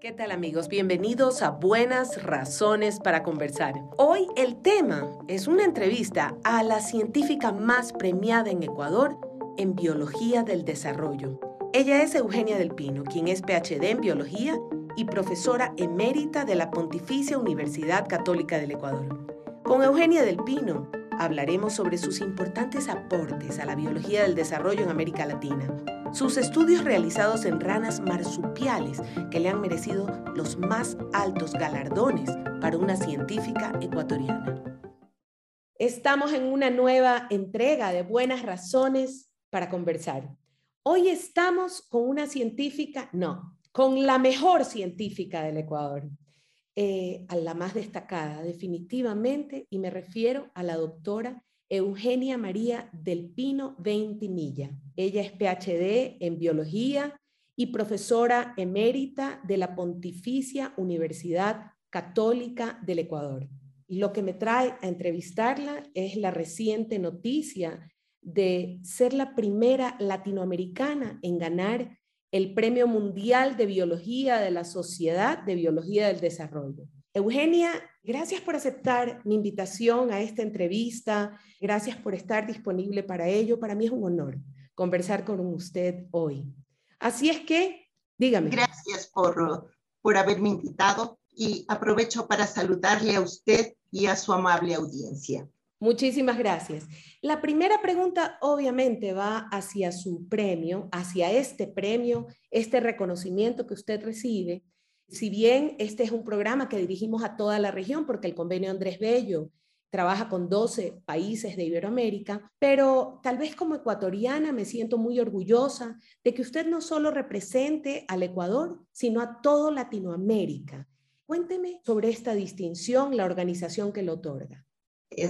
¿Qué tal amigos? Bienvenidos a Buenas Razones para Conversar. Hoy el tema es una entrevista a la científica más premiada en Ecuador en Biología del Desarrollo. Ella es Eugenia del Pino, quien es PhD en Biología y profesora emérita de la Pontificia Universidad Católica del Ecuador. Con Eugenia del Pino hablaremos sobre sus importantes aportes a la biología del desarrollo en América Latina, sus estudios realizados en ranas marsupiales que le han merecido los más altos galardones para una científica ecuatoriana. Estamos en una nueva entrega de Buenas Razones para Conversar. Hoy estamos con una científica, no, con la mejor científica del Ecuador. Eh, a la más destacada, definitivamente, y me refiero a la doctora Eugenia María del Pino Ventimilla. Ella es PhD en biología y profesora emérita de la Pontificia Universidad Católica del Ecuador. Lo que me trae a entrevistarla es la reciente noticia de ser la primera latinoamericana en ganar el Premio Mundial de Biología de la Sociedad de Biología del Desarrollo. Eugenia, gracias por aceptar mi invitación a esta entrevista, gracias por estar disponible para ello. Para mí es un honor conversar con usted hoy. Así es que, dígame. Gracias por, por haberme invitado y aprovecho para saludarle a usted y a su amable audiencia. Muchísimas gracias. La primera pregunta obviamente va hacia su premio, hacia este premio, este reconocimiento que usted recibe. Si bien este es un programa que dirigimos a toda la región, porque el convenio Andrés Bello trabaja con 12 países de Iberoamérica, pero tal vez como ecuatoriana me siento muy orgullosa de que usted no solo represente al Ecuador, sino a todo Latinoamérica. Cuénteme sobre esta distinción, la organización que lo otorga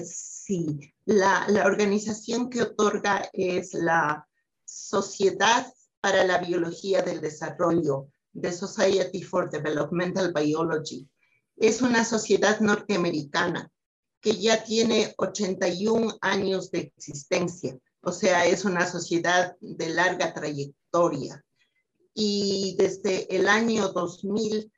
sí, la, la organización que otorga es la Sociedad para la Biología del Desarrollo, The Society for Developmental Biology. Es una sociedad norteamericana que ya tiene 81 años de existencia, o sea, es una sociedad de larga trayectoria. Y desde el año 2000,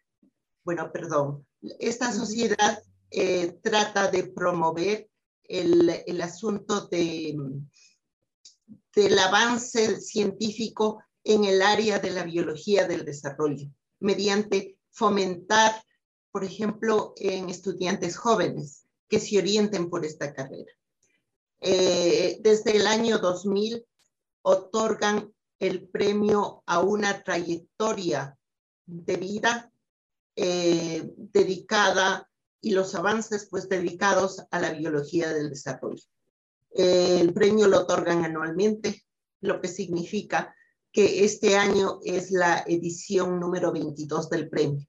bueno, perdón, esta sociedad eh, trata de promover el, el asunto de, del avance científico en el área de la biología del desarrollo, mediante fomentar, por ejemplo, en estudiantes jóvenes que se orienten por esta carrera. Eh, desde el año 2000 otorgan el premio a una trayectoria de vida eh, dedicada y los avances pues dedicados a la biología del desarrollo. El premio lo otorgan anualmente, lo que significa que este año es la edición número 22 del premio.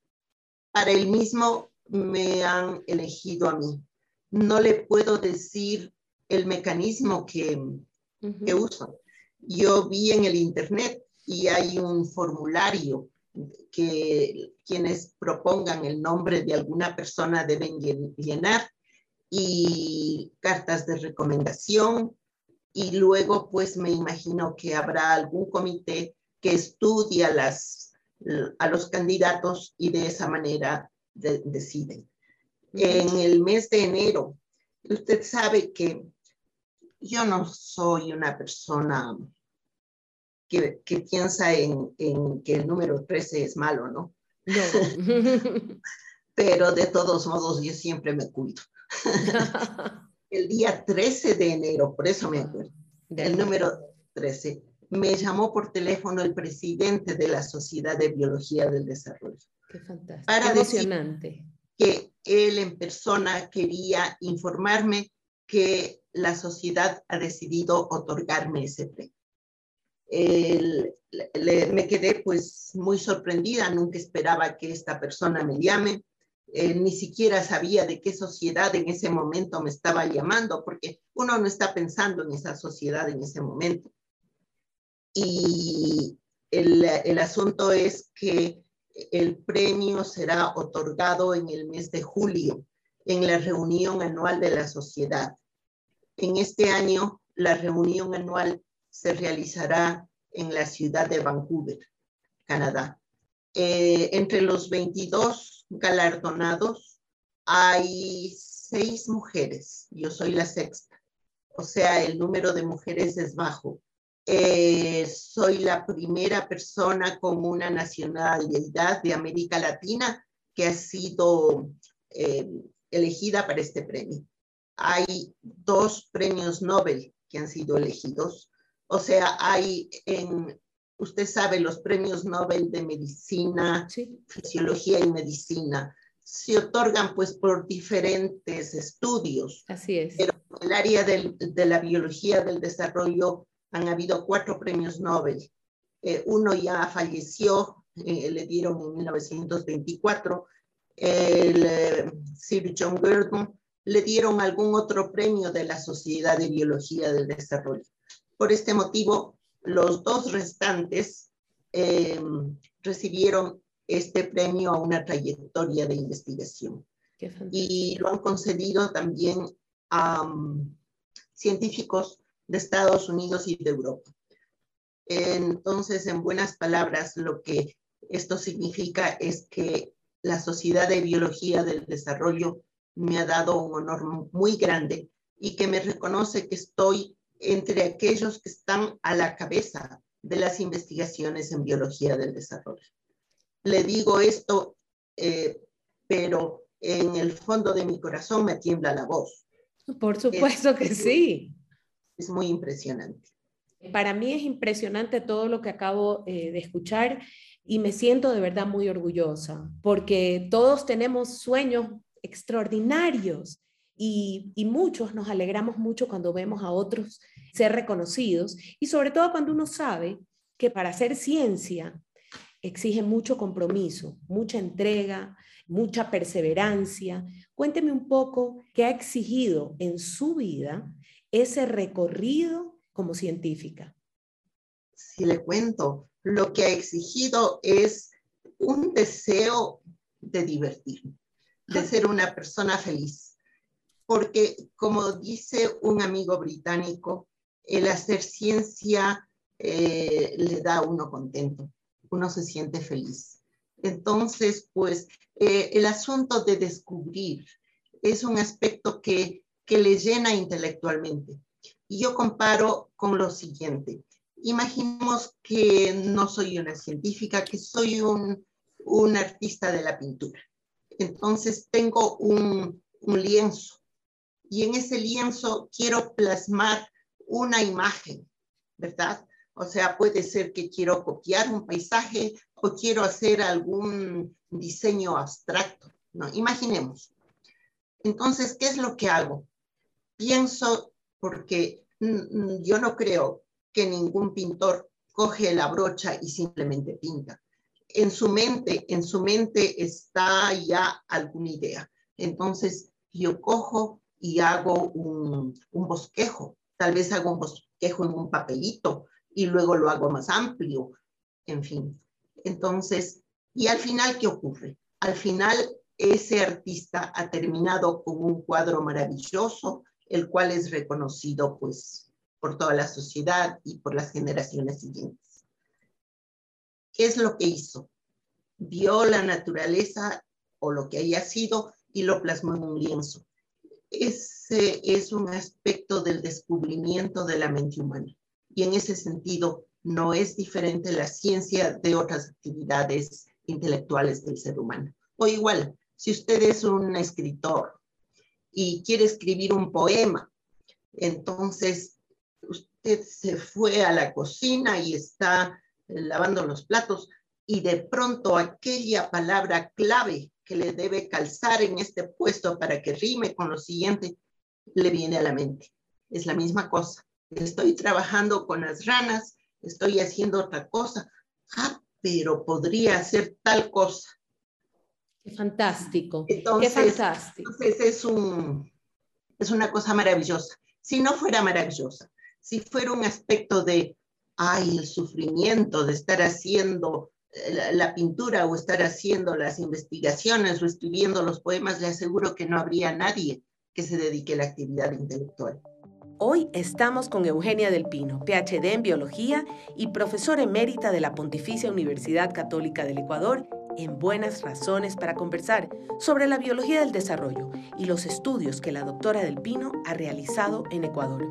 Para el mismo me han elegido a mí. No le puedo decir el mecanismo que, que uso. Yo vi en el internet y hay un formulario que quienes propongan el nombre de alguna persona deben llenar y cartas de recomendación y luego pues me imagino que habrá algún comité que estudia las, a los candidatos y de esa manera deciden. En el mes de enero, usted sabe que yo no soy una persona que, piensa en, que el número 13 es malo, ¿no? No. Pero de todos modos yo siempre me cuido. el día 13 de enero, por eso me acuerdo, el número 13, me llamó por teléfono el presidente de la Sociedad de Biología del Desarrollo. Qué fantástico. Para Qué que él en persona quería informarme que la sociedad ha decidido otorgarme ese premio. Me quedé pues muy sorprendida, nunca esperaba que esta persona me llame, eh, ni siquiera sabía de qué sociedad en ese momento me estaba llamando, porque uno no está pensando en esa sociedad en ese momento. Y el, el asunto es que el premio será otorgado en el mes de julio, en la reunión anual de la sociedad. En este año, la reunión anual se realizará en la ciudad de Vancouver, Canadá. Eh, entre los 22 galardonados hay seis mujeres. Yo soy la sexta. O sea, el número de mujeres es bajo. Eh, soy la primera persona con una nacionalidad de América Latina que ha sido eh, elegida para este premio. Hay dos premios Nobel que han sido elegidos. O sea, hay en, usted sabe, los premios Nobel de Medicina, Fisiología y Medicina se otorgan pues por diferentes estudios. Así es. Pero en el área del, de la biología del desarrollo han habido cuatro premios Nobel. Eh, uno ya falleció, eh, le dieron en 1924, el eh, Sir John Gurdon, le dieron algún otro premio de la Sociedad de Biología del Desarrollo. Por este motivo, los dos restantes recibieron este premio a una trayectoria de investigación. Y lo han concedido también a um, científicos de Estados Unidos y de Europa. Entonces, en buenas palabras, lo que esto significa es que la Sociedad de Biología del Desarrollo me ha dado un honor muy grande y que me reconoce que estoy entre aquellos que están a la cabeza de las investigaciones en biología del desarrollo. Le digo esto, eh, pero en el fondo de mi corazón me tiembla la voz. Por supuesto que sí es muy impresionante. Para mí es impresionante todo lo que acabo eh, de escuchar y me siento de verdad muy orgullosa porque todos tenemos sueños extraordinarios y, y, muchos nos alegramos mucho cuando vemos a otros ser reconocidos y sobre todo cuando uno sabe que para hacer ciencia exige mucho compromiso, mucha entrega, mucha perseverancia. Cuénteme un poco qué ha exigido en su vida ese recorrido como científica? Si le cuento, lo que ha exigido es un deseo de divertirme, de ser una persona feliz. Porque, como dice un amigo británico, el hacer ciencia eh, le da a uno contento, uno se siente feliz. Entonces, pues, eh, el asunto de descubrir es un aspecto que que le llena intelectualmente. Y yo comparo con lo siguiente. Imaginemos que no soy una científica, que soy un, un artista de la pintura. Entonces tengo un, un lienzo y en ese lienzo quiero plasmar una imagen, ¿verdad? O sea, puede ser que quiero copiar un paisaje o quiero hacer algún diseño abstracto, ¿no? Imaginemos. Entonces, ¿qué es lo que hago? pienso, porque yo no creo que ningún pintor coge la brocha y simplemente pinta. En su mente, en su mente está ya alguna idea. Entonces yo cojo y hago un, un bosquejo. Tal vez hago un bosquejo en un papelito y luego lo hago más amplio. En fin. Entonces, y al final, ¿qué ocurre? Al final, ese artista ha terminado con un cuadro maravilloso el cual es reconocido pues por toda la sociedad y por las generaciones siguientes. ¿Qué es lo que hizo? Vio la naturaleza o lo que haya sido y lo plasmó en un lienzo. Ese es un aspecto del descubrimiento de la mente humana y en ese sentido no es diferente la ciencia de otras actividades intelectuales del ser humano. O igual, si usted es un escritor y quiere escribir un poema. Entonces, usted se fue a la cocina y está lavando los platos y de pronto aquella palabra clave que le debe calzar en este puesto para que rime con lo siguiente, le viene a la mente. Es la misma cosa. Estoy trabajando con las ranas, estoy haciendo otra cosa. Ah, pero podría hacer tal cosa. Qué fantástico. Entonces, Qué fantástico. Entonces es, un, es una cosa maravillosa. Si no fuera maravillosa, si fuera un aspecto de, ay, el sufrimiento de estar haciendo la, la, pintura o estar haciendo las investigaciones o escribiendo los poemas, le aseguro que no habría nadie que se dedique a la actividad intelectual. Hoy estamos con Eugenia del Pino, PhD en Biología y profesora emérita de la Pontificia Universidad Católica del Ecuador, en Buenas Razones para conversar sobre la biología del desarrollo y los estudios que la doctora del Pino ha realizado en Ecuador.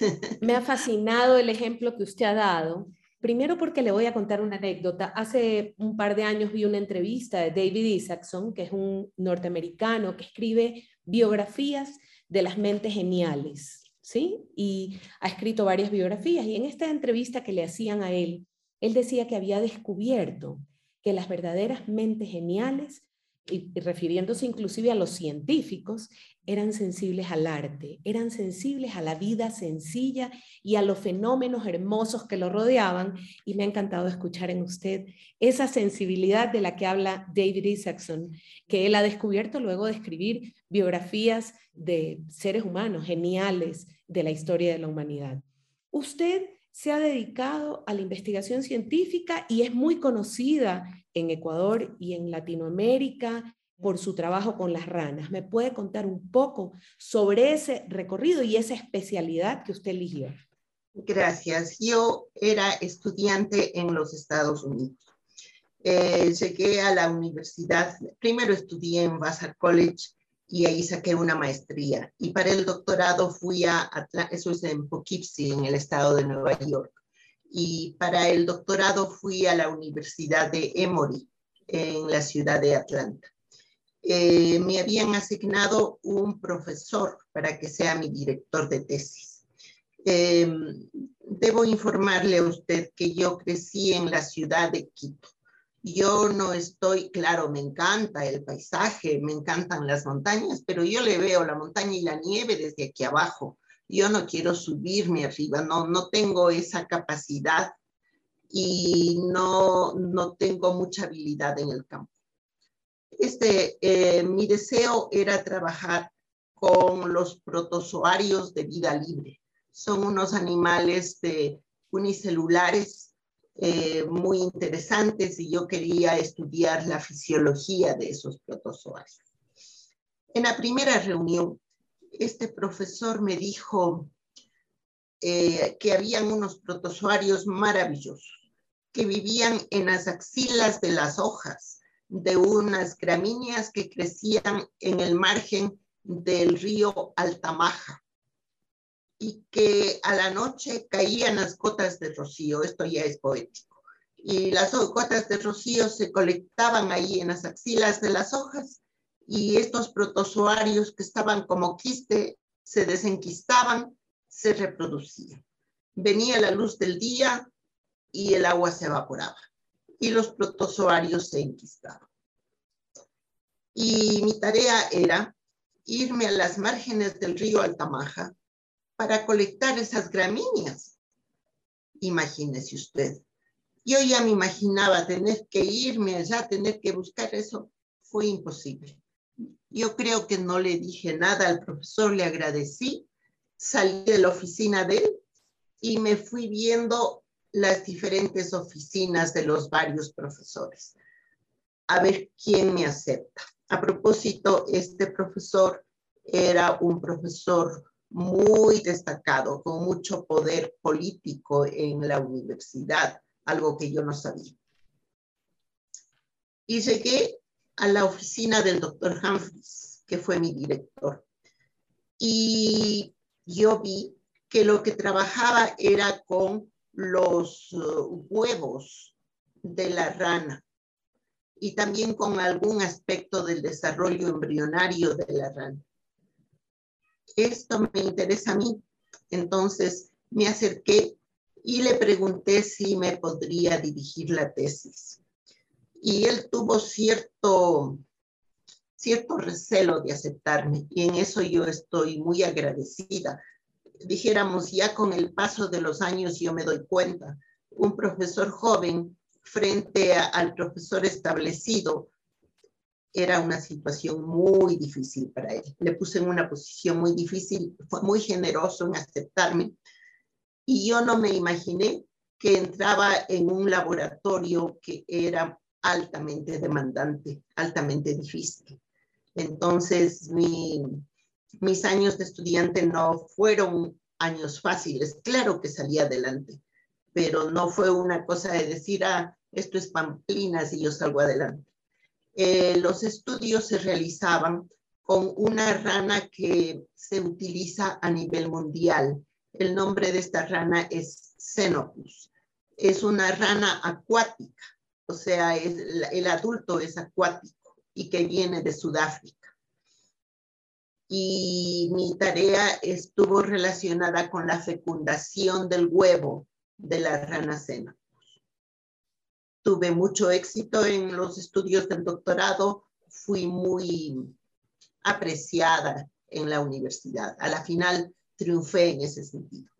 Me ha fascinado el ejemplo que usted ha dado. Primero porque le voy a contar una anécdota. Hace un par de años vi una entrevista de David Isaacson, que es un norteamericano que escribe biografías de las mentes geniales. ¿sí? Y ha escrito varias biografías y en esta entrevista que le hacían a él, él decía que había descubierto que las verdaderas mentes geniales, y refiriéndose inclusive a los científicos, eran sensibles al arte, eran sensibles a la vida sencilla y a los fenómenos hermosos que lo rodeaban. Y me ha encantado escuchar en usted esa sensibilidad de la que habla David Isaacson, que él ha descubierto luego de escribir biografías de seres humanos geniales de la historia de la humanidad. Usted se ha dedicado a la investigación científica y es muy conocida en Ecuador y en Latinoamérica por su trabajo con las ranas. ¿Me puede contar un poco sobre ese recorrido y esa especialidad que usted eligió? Gracias. Yo era estudiante en los Estados Unidos. Eh, llegué a la universidad, primero estudié en Vassar College y ahí saqué una maestría. Y para el doctorado fui a, eso es en Poughkeepsie, en el estado de Nueva York. Y para el doctorado fui a la Universidad de Emory, en la ciudad de Atlanta. Eh, me habían asignado un profesor para que sea mi director de tesis. Eh, debo informarle a usted que yo crecí en la ciudad de Quito yo no estoy, claro, me encanta el paisaje, me encantan las montañas, pero yo le veo la montaña y la nieve desde aquí abajo. Yo no quiero subirme arriba, no, no tengo esa capacidad y no, no tengo mucha habilidad en el campo. Este, eh, mi deseo era trabajar con los protozoarios de vida libre. Son unos animales de unicelulares eh, muy interesantes y yo quería estudiar la fisiología de esos protozoarios. En la primera reunión, este profesor me dijo eh, que habían unos protozoarios maravillosos que vivían en las axilas de las hojas de unas gramíneas que crecían en el margen del río Altamaja y que a la noche caían las gotas de rocío, esto ya es poético, y las gotas de rocío se colectaban ahí en las axilas de las hojas y estos protozoarios que estaban como quiste se desenquistaban, se reproducían. Venía la luz del día y el agua se evaporaba y los protozoarios se enquistaban. Y mi tarea era irme a las márgenes del río Altamaja para colectar esas gramíneas. Imagínese usted. Yo ya me imaginaba tener que irme allá, tener que buscar eso. Fue imposible. Yo creo que no le dije nada al profesor, le agradecí, salí de la oficina de él y me fui viendo las diferentes oficinas de los varios profesores, a ver quién me acepta. A propósito, este profesor era un profesor muy destacado, con mucho poder político en la universidad, algo que yo no sabía. Y llegué a la oficina del doctor Humphries, que fue mi director. Y yo vi que lo que trabajaba era con los uh, huevos de la rana y también con algún aspecto del desarrollo embrionario de la rana esto me interesa a mí. Entonces me acerqué y le pregunté si me podría dirigir la tesis. Y él tuvo cierto, cierto recelo de aceptarme y en eso yo estoy muy agradecida. Dijéramos, ya con el paso de los años yo me doy cuenta, un profesor joven frente al profesor establecido era una situación muy difícil para él. Le puse en una posición muy difícil, fue muy generoso en aceptarme y yo no me imaginé que entraba en un laboratorio que era altamente demandante, altamente difícil. Entonces, mi, mis años de estudiante no fueron años fáciles. Claro que salí adelante, pero no fue una cosa de decir, ah, esto es pamplinas y yo salgo adelante. Eh, los estudios se realizaban con una rana que se utiliza a nivel mundial. El nombre de esta rana es Xenopus. Es una rana acuática, o sea, el adulto es acuático y que viene de Sudáfrica y mi tarea estuvo relacionada con la fecundación del huevo de la rana sena. Tuve mucho éxito en los estudios del doctorado, fui muy apreciada en la universidad. A la final triunfé en ese sentido.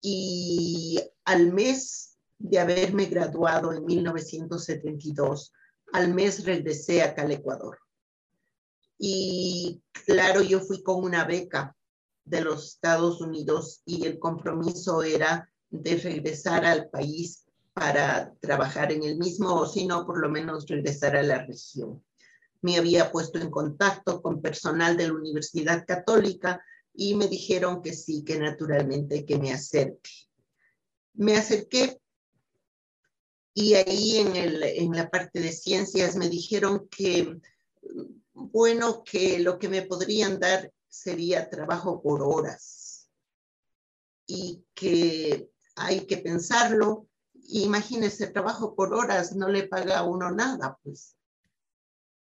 Y al mes de haberme graduado en 1972, al mes regresé acá al Ecuador y claro, yo fui con una beca de los Estados Unidos y el compromiso era de regresar al país para trabajar en el mismo, o si no, por lo menos regresar a la región. Me había puesto en contacto con personal de la Universidad Católica y me dijeron que sí, que naturalmente que me acerque. Me acerqué y ahí en, el, en la parte de ciencias me dijeron que bueno que lo que me podrían dar sería trabajo por horas y que hay que pensarlo. Imagínese, trabajo por horas no le paga a uno nada, pues.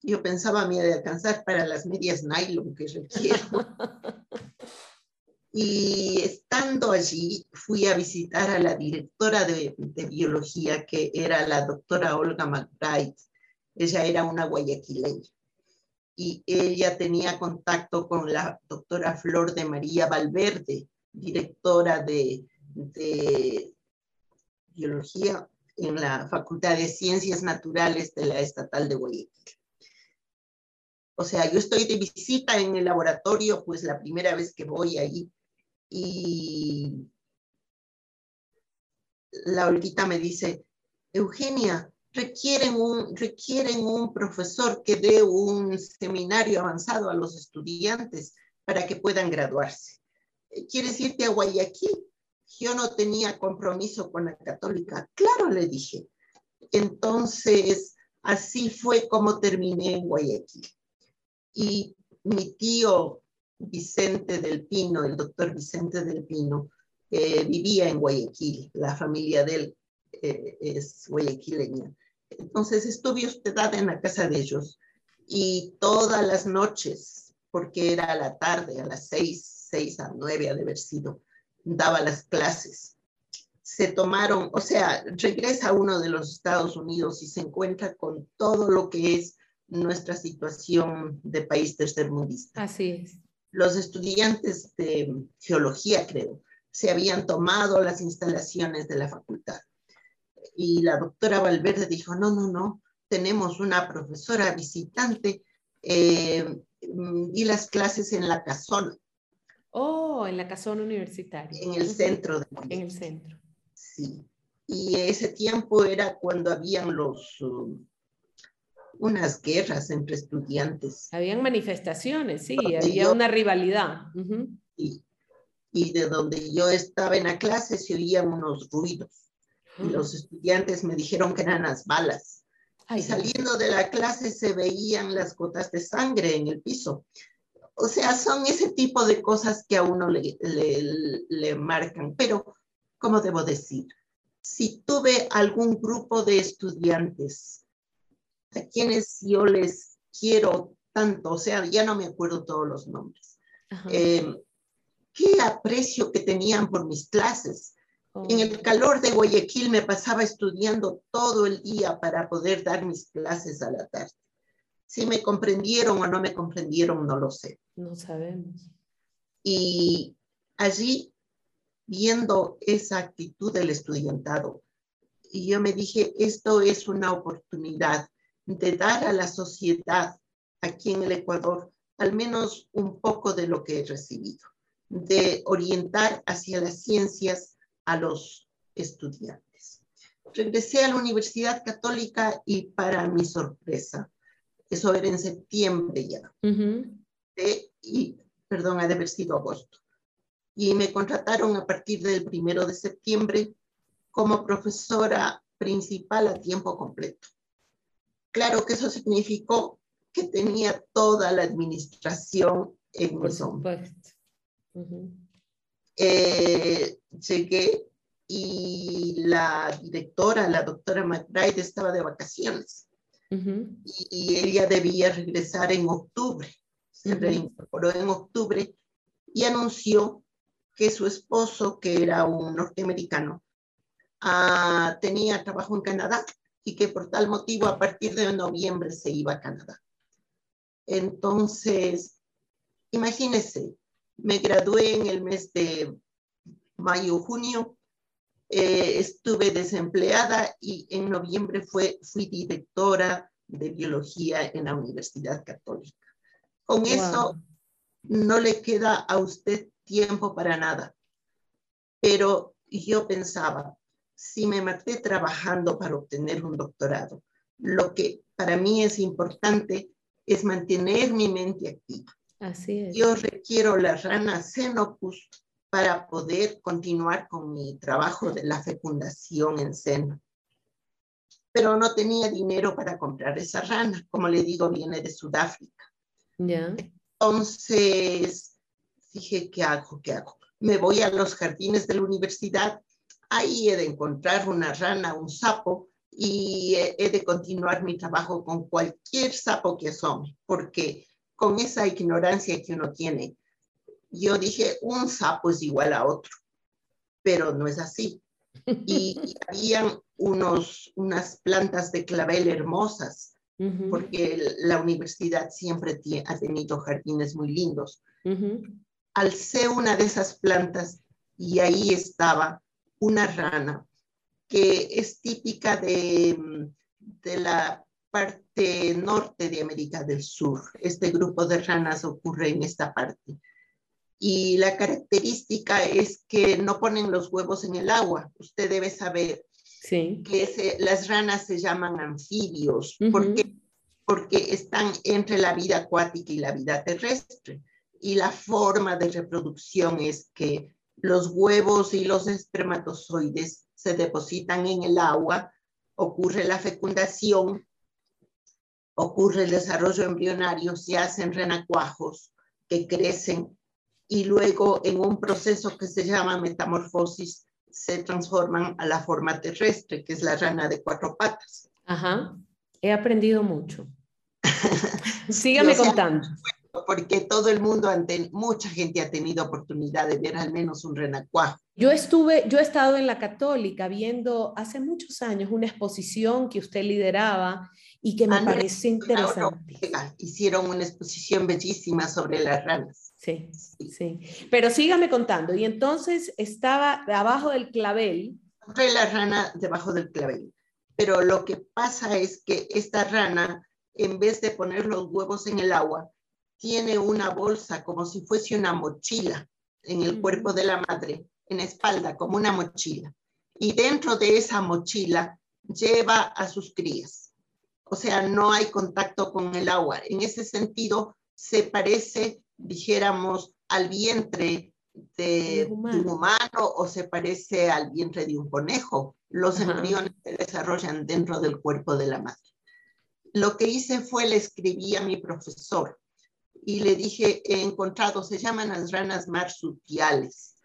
Yo pensaba mí de alcanzar para las medias nylon que requiero. Y estando allí, fui a visitar a la directora de, de biología, que era la doctora Olga McBride. Ella era una guayaquileña y ella tenía contacto con la doctora Flor de María Valverde, directora de, biología en la Facultad de Ciencias Naturales de la Estatal de Guayaquil. O sea, yo estoy de visita en el laboratorio, pues la primera vez que voy ahí y la Olguita me dice, Eugenia, requieren un, requieren un profesor que dé un seminario avanzado a los estudiantes para que puedan graduarse. ¿Quieres irte a Guayaquil? Yo no tenía compromiso con la católica. Claro, le dije. Entonces, así fue como terminé en Guayaquil. Y mi tío Vicente del Pino, el doctor Vicente del Pino, eh, vivía en Guayaquil. La familia de él eh, es guayaquileña. Entonces estuve hospedada en la casa de ellos y todas las noches, porque era a la tarde, a las seis, seis a nueve ha de haber sido, daba las clases. Se tomaron, o sea, regresa uno de los Estados Unidos y se encuentra con todo lo que es nuestra situación de país tercermundista. Así es. Los estudiantes de geología, creo, se habían tomado las instalaciones de la facultad y la doctora Valverde dijo, no, no, no, tenemos una profesora visitante eh, y las clases en la casona. Oh, en la casona universitaria. En el centro. De en el centro. Sí. Y ese tiempo era cuando habían los, um, unas guerras entre estudiantes. Habían manifestaciones, sí, había una rivalidad. y, y de donde yo estaba en la clase se oían unos ruidos y los estudiantes me dijeron que eran las balas. y saliendo de la clase se veían las gotas de sangre en el piso. O sea, son ese tipo de cosas que a uno le, le, marcan. Pero, ¿cómo debo decir? Si tuve algún grupo de estudiantes a quienes yo les quiero tanto, o sea, ya no me acuerdo todos los nombres, eh, qué aprecio que tenían por mis clases en el calor de Guayaquil me pasaba estudiando todo el día para poder dar mis clases a la tarde. Si me comprendieron o no me comprendieron, no lo sé. No sabemos. Y allí, viendo esa actitud del estudiantado, yo me dije, esto es una oportunidad de dar a la sociedad aquí en el Ecuador al menos un poco de lo que he recibido, de orientar hacia las ciencias a los estudiantes. Regresé a la Universidad Católica y para mi sorpresa, eso era en septiembre ya, y perdón, ha de haber sido agosto. Y me contrataron a partir del primero de septiembre como profesora principal a tiempo completo. Claro que eso significó que tenía toda la administración en Por supuesto. Eh, llegué y la directora, la doctora McBride, estaba de vacaciones. Y, ella debía regresar en octubre. Se reincorporó en octubre y anunció que su esposo, que era un norteamericano, ah, tenía trabajo en Canadá y que por tal motivo a partir de noviembre se iba a Canadá. Entonces, imagínense, me gradué en el mes de mayo, junio, eh, estuve desempleada y en noviembre fue, fui directora de biología en la Universidad Católica. Con eso no le queda a usted tiempo para nada. Pero yo pensaba, si me maté trabajando para obtener un doctorado, lo que para mí es importante es mantener mi mente activa. Así es. Yo requiero la rana Xenopus para poder continuar con mi trabajo de la fecundación en seno. Pero no tenía dinero para comprar esa rana, como le digo, viene de Sudáfrica. Ya. Entonces dije, ¿qué hago? ¿Qué hago? Me voy a los jardines de la universidad, ahí he de encontrar una rana, un sapo, y he de continuar mi trabajo con cualquier sapo que asome, porque con esa ignorancia que uno tiene, yo dije, un sapo es igual a otro, pero no es así. Y, habían unos, unas plantas de clavel hermosas, porque la universidad siempre ha tenido jardines muy lindos. Alcé una de esas plantas y ahí estaba una rana que es típica de, de la parte norte de América del Sur. Este grupo de ranas ocurre en esta parte y la característica es que no ponen los huevos en el agua. Usted debe saber que las ranas se llaman anfibios porque, porque están entre la vida acuática y la vida terrestre. Y la forma de reproducción es que los huevos y los espermatozoides se depositan en el agua, ocurre la fecundación, ocurre el desarrollo embrionario, se hacen renacuajos que crecen y luego en un proceso que se llama metamorfosis se transforman a la forma terrestre, que es la rana de cuatro patas. Ajá, he aprendido mucho. Sígame contando. Porque todo el mundo, mucha gente ha tenido oportunidad de ver al menos un renacuajo. Yo estuve, yo he estado en la Católica viendo hace muchos años una exposición que usted lideraba y que me parece interesante. Hicieron una exposición bellísima sobre las ranas. Sí, sí. Pero sígame contando. Y entonces estaba abajo del clavel. Encontré la rana debajo del clavel. Pero lo que pasa es que esta rana, en vez de poner los huevos en el agua, tiene una bolsa como si fuese una mochila en el cuerpo de la madre, en la espalda, como una mochila. Y dentro de esa mochila lleva a sus crías. O sea, no hay contacto con el agua. En ese sentido, se parece dijéramos, al vientre de, un humano o se parece al vientre de un conejo. Los embriones se desarrollan dentro del cuerpo de la madre. Lo que hice fue le escribí a mi profesor y le dije, he encontrado, se llaman las ranas marsupiales,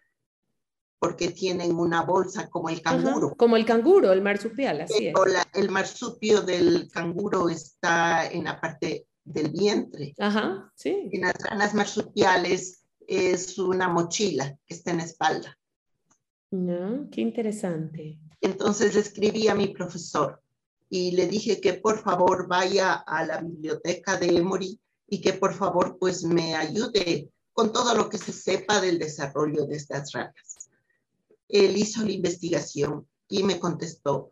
porque tienen una bolsa como el canguro. como el canguro, el marsupial, así es. el marsupio del canguro está en la parte del vientre. Ajá, sí. En las ranas marsupiales es una mochila que está en la espalda. No, qué interesante. Entonces le escribí a mi profesor y le dije que por favor vaya a la biblioteca de Emory y que por favor pues me ayude con todo lo que se sepa del desarrollo de estas ranas. Él hizo la investigación y me contestó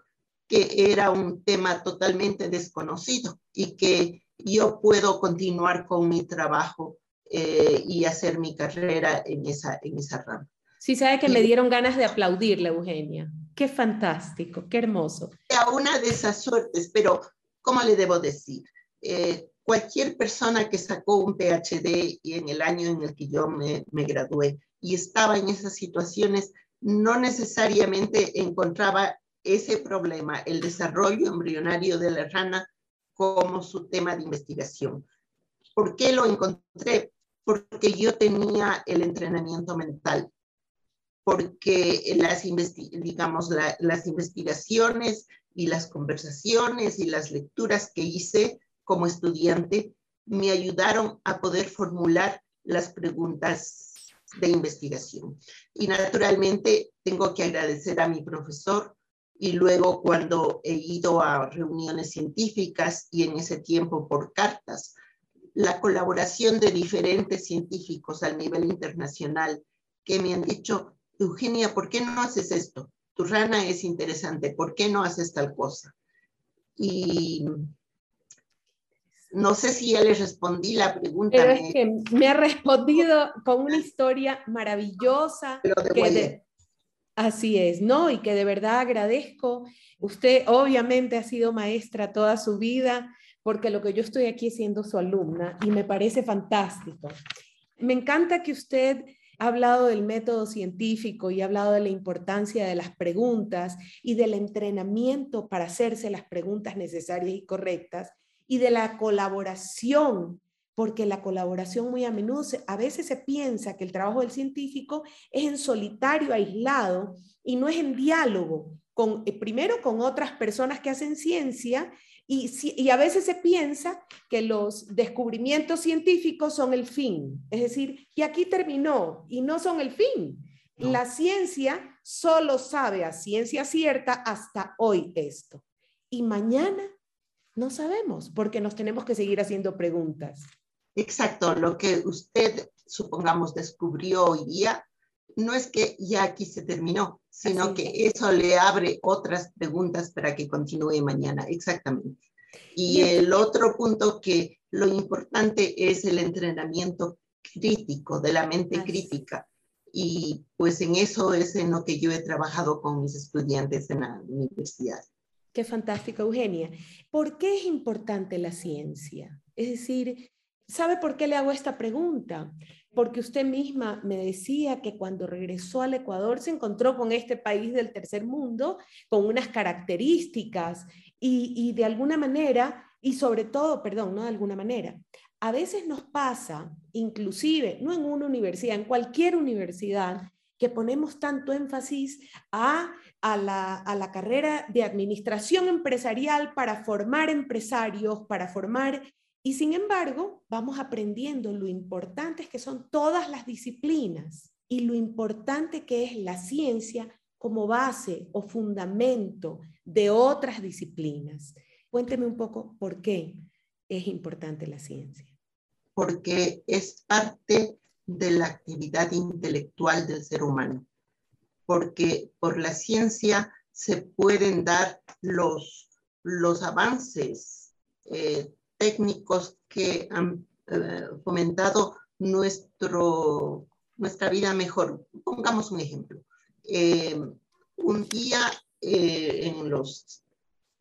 que era un tema totalmente desconocido y que yo puedo continuar con mi trabajo eh, y hacer mi carrera en esa, en esa rama. Sí, sabe que me dieron ganas de aplaudirle, Eugenia. Qué fantástico, qué hermoso. A una de esas suertes, pero ¿cómo le debo decir? eh, cualquier persona que sacó un PhD y en el año en el que yo me, gradué y estaba en esas situaciones, no necesariamente encontraba ese problema, el desarrollo embrionario de la rana, como su tema de investigación. ¿Por qué lo encontré? Porque yo tenía el entrenamiento mental, porque las, digamos, las investigaciones y las conversaciones y las lecturas que hice como estudiante me ayudaron a poder formular las preguntas de investigación. Y naturalmente tengo que agradecer a mi profesor y luego cuando he ido a reuniones científicas y en ese tiempo por cartas, la colaboración de diferentes científicos a nivel internacional que me han dicho, Eugenia, ¿por qué no haces esto? Tu rana es interesante, ¿por qué no haces tal cosa? Y no sé si ya le respondí la pregunta. Pero es que me ha respondido con una historia maravillosa. Que así es, ¿no? Y que de verdad agradezco. Usted obviamente ha sido maestra toda su vida, porque lo que yo estoy aquí siendo su alumna y me parece fantástico. Me encanta que usted ha hablado del método científico y ha hablado de la importancia de las preguntas y del entrenamiento para hacerse las preguntas necesarias y correctas y de la colaboración, porque la colaboración muy a menudo, a veces se piensa que el trabajo del científico es en solitario, aislado, y no es en diálogo, con, eh, primero con otras personas que hacen ciencia, y, y a veces se piensa que los descubrimientos científicos son el fin, es decir, y aquí terminó, y no son el fin. La ciencia solo sabe a ciencia cierta hasta hoy esto. Y mañana no sabemos, porque nos tenemos que seguir haciendo preguntas. Exacto, lo que usted, supongamos, descubrió hoy día, no es que ya aquí se terminó, sino que eso le abre otras preguntas para que continúe mañana, exactamente. Y el otro punto que lo importante es el entrenamiento crítico, de la mente crítica. Y pues en eso es en lo que yo he trabajado con mis estudiantes en la universidad. Qué fantástico, Eugenia. ¿Por qué es importante la ciencia? Es decir, ¿sabe por qué le hago esta pregunta? Porque usted misma me decía que cuando regresó al Ecuador se encontró con este país del tercer mundo, con unas características y, y de alguna manera, y sobre todo, perdón, no de alguna manera, a veces nos pasa, inclusive, no en una universidad, en cualquier universidad, que ponemos tanto énfasis a, la, carrera de administración empresarial para formar empresarios, para formar... Y sin embargo, vamos aprendiendo lo importantes que son todas las disciplinas y lo importante que es la ciencia como base o fundamento de otras disciplinas. Cuénteme un poco por qué es importante la ciencia. Porque es parte de la actividad intelectual del ser humano, porque por la ciencia se pueden dar los, los avances eh, técnicos que han eh, fomentado nuestro, nuestra vida mejor. Pongamos un ejemplo. Eh, un día en, los,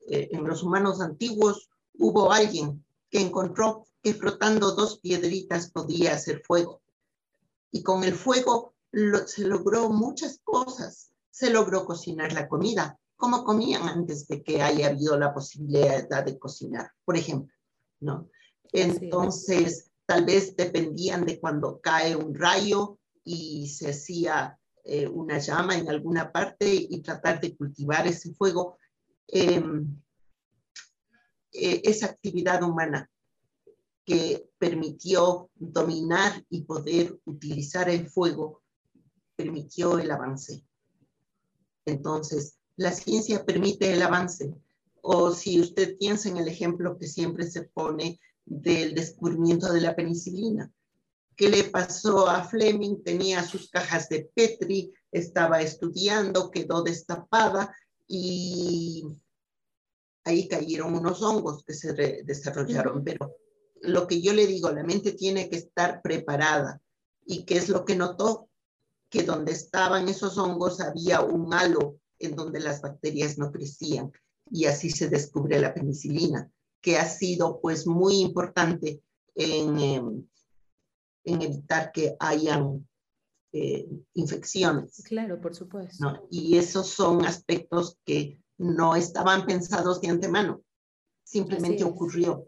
en los humanos antiguos hubo alguien que encontró que frotando dos piedritas podía hacer fuego y con el fuego se logró muchas cosas. Se logró cocinar la comida, como comían antes de que haya habido la posibilidad de cocinar, por ejemplo, ¿no? Entonces, tal vez dependían de cuando cae un rayo y se hacía eh, una llama en alguna parte y tratar de cultivar ese fuego. Em, eh, esa actividad humana que permitió dominar y poder utilizar el fuego, permitió el avance. Entonces, la ciencia permite el avance. O si usted piensa en el ejemplo que siempre se pone del descubrimiento de la penicilina. ¿Qué le pasó a Fleming? Tenía sus cajas de Petri, estaba estudiando, quedó destapada y ahí cayeron unos hongos que se desarrollaron, pero lo que yo le digo, la mente tiene que estar preparada. ¿Y qué es lo que notó? Que donde estaban esos hongos había un halo en donde las bacterias no crecían y así se descubre la penicilina. que ha sido pues muy importante en, em, en evitar que hayan eh, infecciones. Claro, por supuesto. Y esos son aspectos que no estaban pensados de antemano, simplemente ocurrió.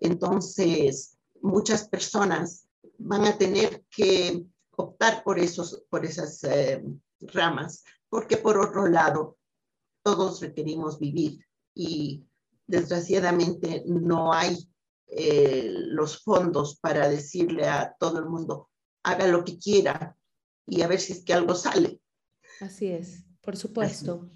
Entonces, muchas personas van a tener que optar por, esos, por esas eh, ramas, porque por otro lado, todos requerimos vivir y desgraciadamente no hay eh, los fondos para decirle a todo el mundo, haga lo que quiera y a ver si es que algo sale. Así es, por supuesto.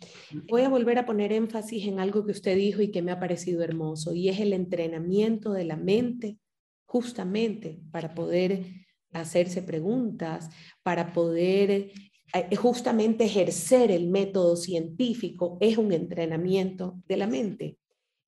Voy a volver a poner énfasis en algo que usted dijo y que me ha parecido hermoso, y es el entrenamiento de la mente justamente para poder hacerse preguntas, para poder eh, justamente ejercer el método científico, es un entrenamiento de la mente.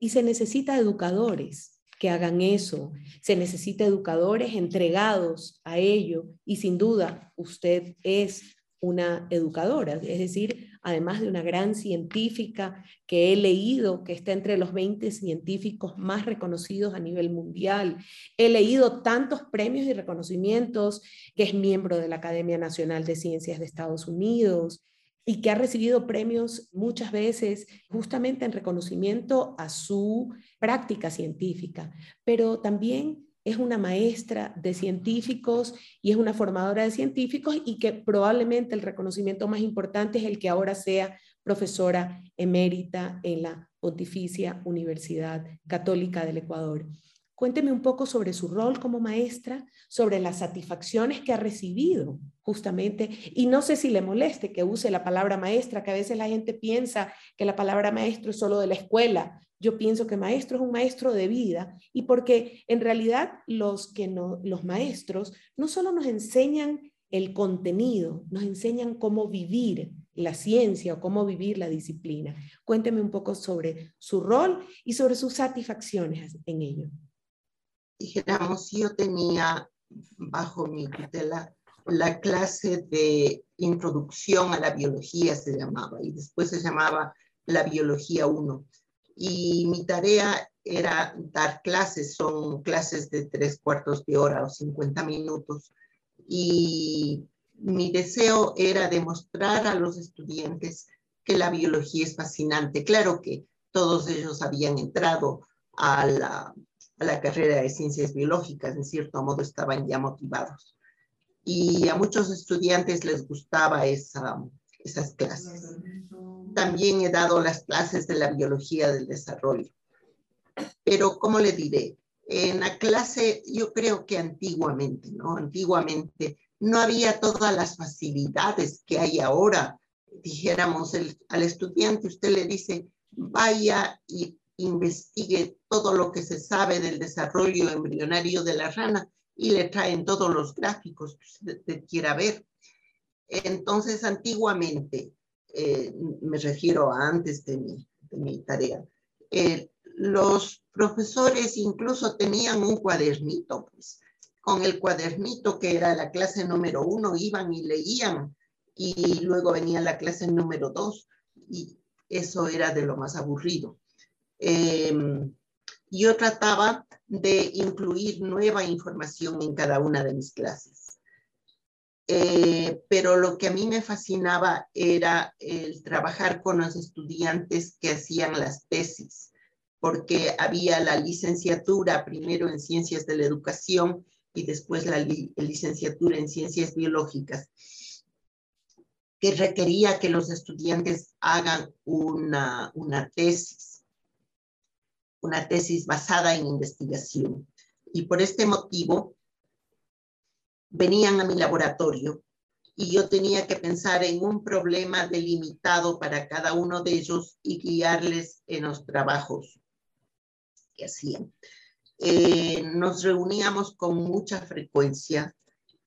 Y se necesita educadores que hagan eso, se necesita educadores entregados a ello y sin duda usted es una educadora, es decir, además de una gran científica que he leído, que está entre los 20 científicos más reconocidos a nivel mundial. He leído tantos premios y reconocimientos, que es miembro de la Academia Nacional de Ciencias de Estados Unidos y que ha recibido premios muchas veces justamente en reconocimiento a su práctica científica, pero también es una maestra de científicos y es una formadora de científicos y que probablemente el reconocimiento más importante es el que ahora sea profesora emérita en la Pontificia Universidad Católica del Ecuador. Cuénteme un poco sobre su rol como maestra, sobre las satisfacciones que ha recibido justamente, y no sé si le moleste que use la palabra maestra, que a veces la gente piensa que la palabra maestro es solo de la escuela, yo pienso que maestro es un maestro de vida y porque en realidad los, que no, los maestros no solo nos enseñan el contenido, nos enseñan cómo vivir la ciencia o cómo vivir la disciplina. Cuénteme un poco sobre su rol y sobre sus satisfacciones en ello. Dijéramos, yo tenía bajo mi tutela la clase de introducción a la biología se llamaba y después se llamaba la biología 1 y mi tarea era dar clases, son clases de tres cuartos de hora o 50 minutos. Y mi deseo era demostrar a los estudiantes que la biología es fascinante. Claro que todos ellos habían entrado a la, a la carrera de ciencias biológicas, en cierto modo estaban ya motivados. Y a muchos estudiantes les gustaba esa, esas clases también he dado las clases de la biología del desarrollo. Pero, ¿cómo le diré? En la clase, yo creo que antiguamente, ¿no? Antiguamente no había todas las facilidades que hay ahora. Dijéramos, al estudiante usted le dice, vaya y investigue todo lo que se sabe del desarrollo embrionario de la rana y le traen todos los gráficos que usted quiera ver. Entonces, antiguamente, eh, me refiero a antes de mi, tarea, eh, los profesores incluso tenían un cuadernito, pues, con el cuadernito que era la clase número uno, iban y leían, y luego venía la clase número dos, y eso era de lo más aburrido. Em, yo trataba de incluir nueva información en cada una de mis clases. Eh, pero lo que a mí me fascinaba era el trabajar con los estudiantes que hacían las tesis, porque había la licenciatura primero en ciencias de la educación y después la licenciatura en ciencias biológicas, que requería que los estudiantes hagan una, una tesis, una tesis basada en investigación. Y por este motivo, venían a mi laboratorio y yo tenía que pensar en un problema delimitado para cada uno de ellos y guiarles en los trabajos que hacían. Eh, nos reuníamos con mucha frecuencia.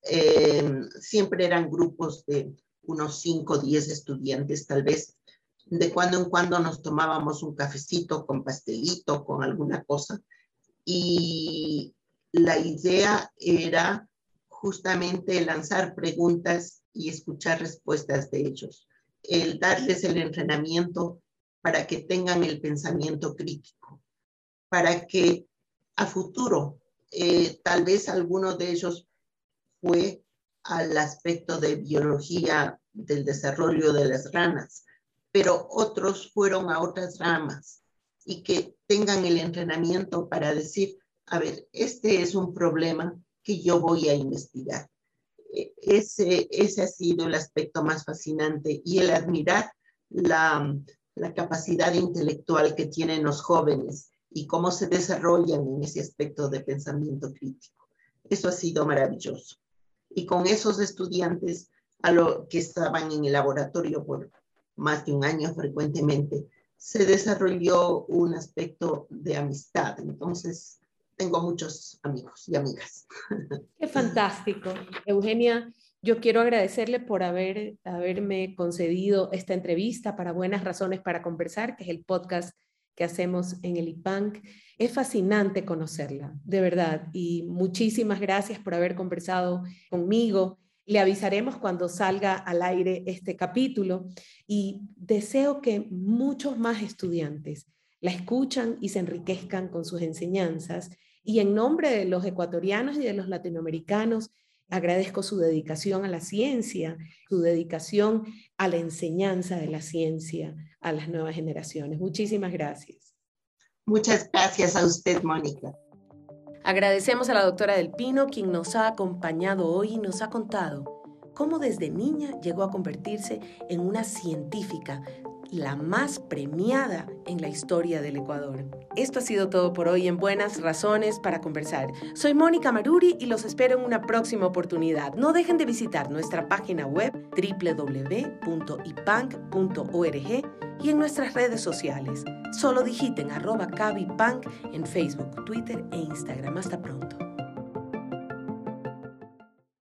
Eh, siempre eran grupos de unos 5 o 10 estudiantes tal vez. De cuando en cuando nos tomábamos un cafecito con pastelito, con alguna cosa. Y la idea era justamente lanzar preguntas y escuchar respuestas de ellos, el darles el entrenamiento para que tengan el pensamiento crítico. para que a futuro eh, tal vez alguno de ellos fue al aspecto de biología del desarrollo de las ranas, pero otros fueron a otras ramas y que tengan el entrenamiento para decir, a ver, este es un problema que yo voy a investigar. E, ese, ese ha sido el aspecto más fascinante y el admirar la, la capacidad intelectual que tienen los jóvenes y cómo se desarrollan en ese aspecto de pensamiento crítico. Eso ha sido maravilloso. Y con esos estudiantes a lo que estaban en el laboratorio por más de un año frecuentemente, se desarrolló un aspecto de amistad. Entonces, tengo muchos amigos y amigas. Qué fantástico. Eugenia, yo quiero agradecerle por haber, haberme concedido esta entrevista para Buenas Razones para Conversar, que es el podcast que hacemos en el IPANC. Es fascinante conocerla, de verdad, y muchísimas gracias por haber conversado conmigo. Le avisaremos cuando salga al aire este capítulo y deseo que muchos más estudiantes la escuchan y se enriquezcan con sus enseñanzas. Y en nombre de los ecuatorianos y de los latinoamericanos, agradezco su dedicación a la ciencia, su dedicación a la enseñanza de la ciencia a las nuevas generaciones. Muchísimas gracias. Muchas gracias a usted, Mónica. Agradecemos a la doctora Del Pino, quien nos ha acompañado hoy y nos ha contado cómo desde niña llegó a convertirse en una científica la más premiada en la historia del Ecuador. Esto ha sido todo por hoy en Buenas Razones para Conversar. Soy Mónica Maruri y los espero en una próxima oportunidad. No dejen de visitar nuestra página web www.ipank.org y en nuestras redes sociales. Solo digiten arroba en Facebook, Twitter e Instagram. Hasta pronto.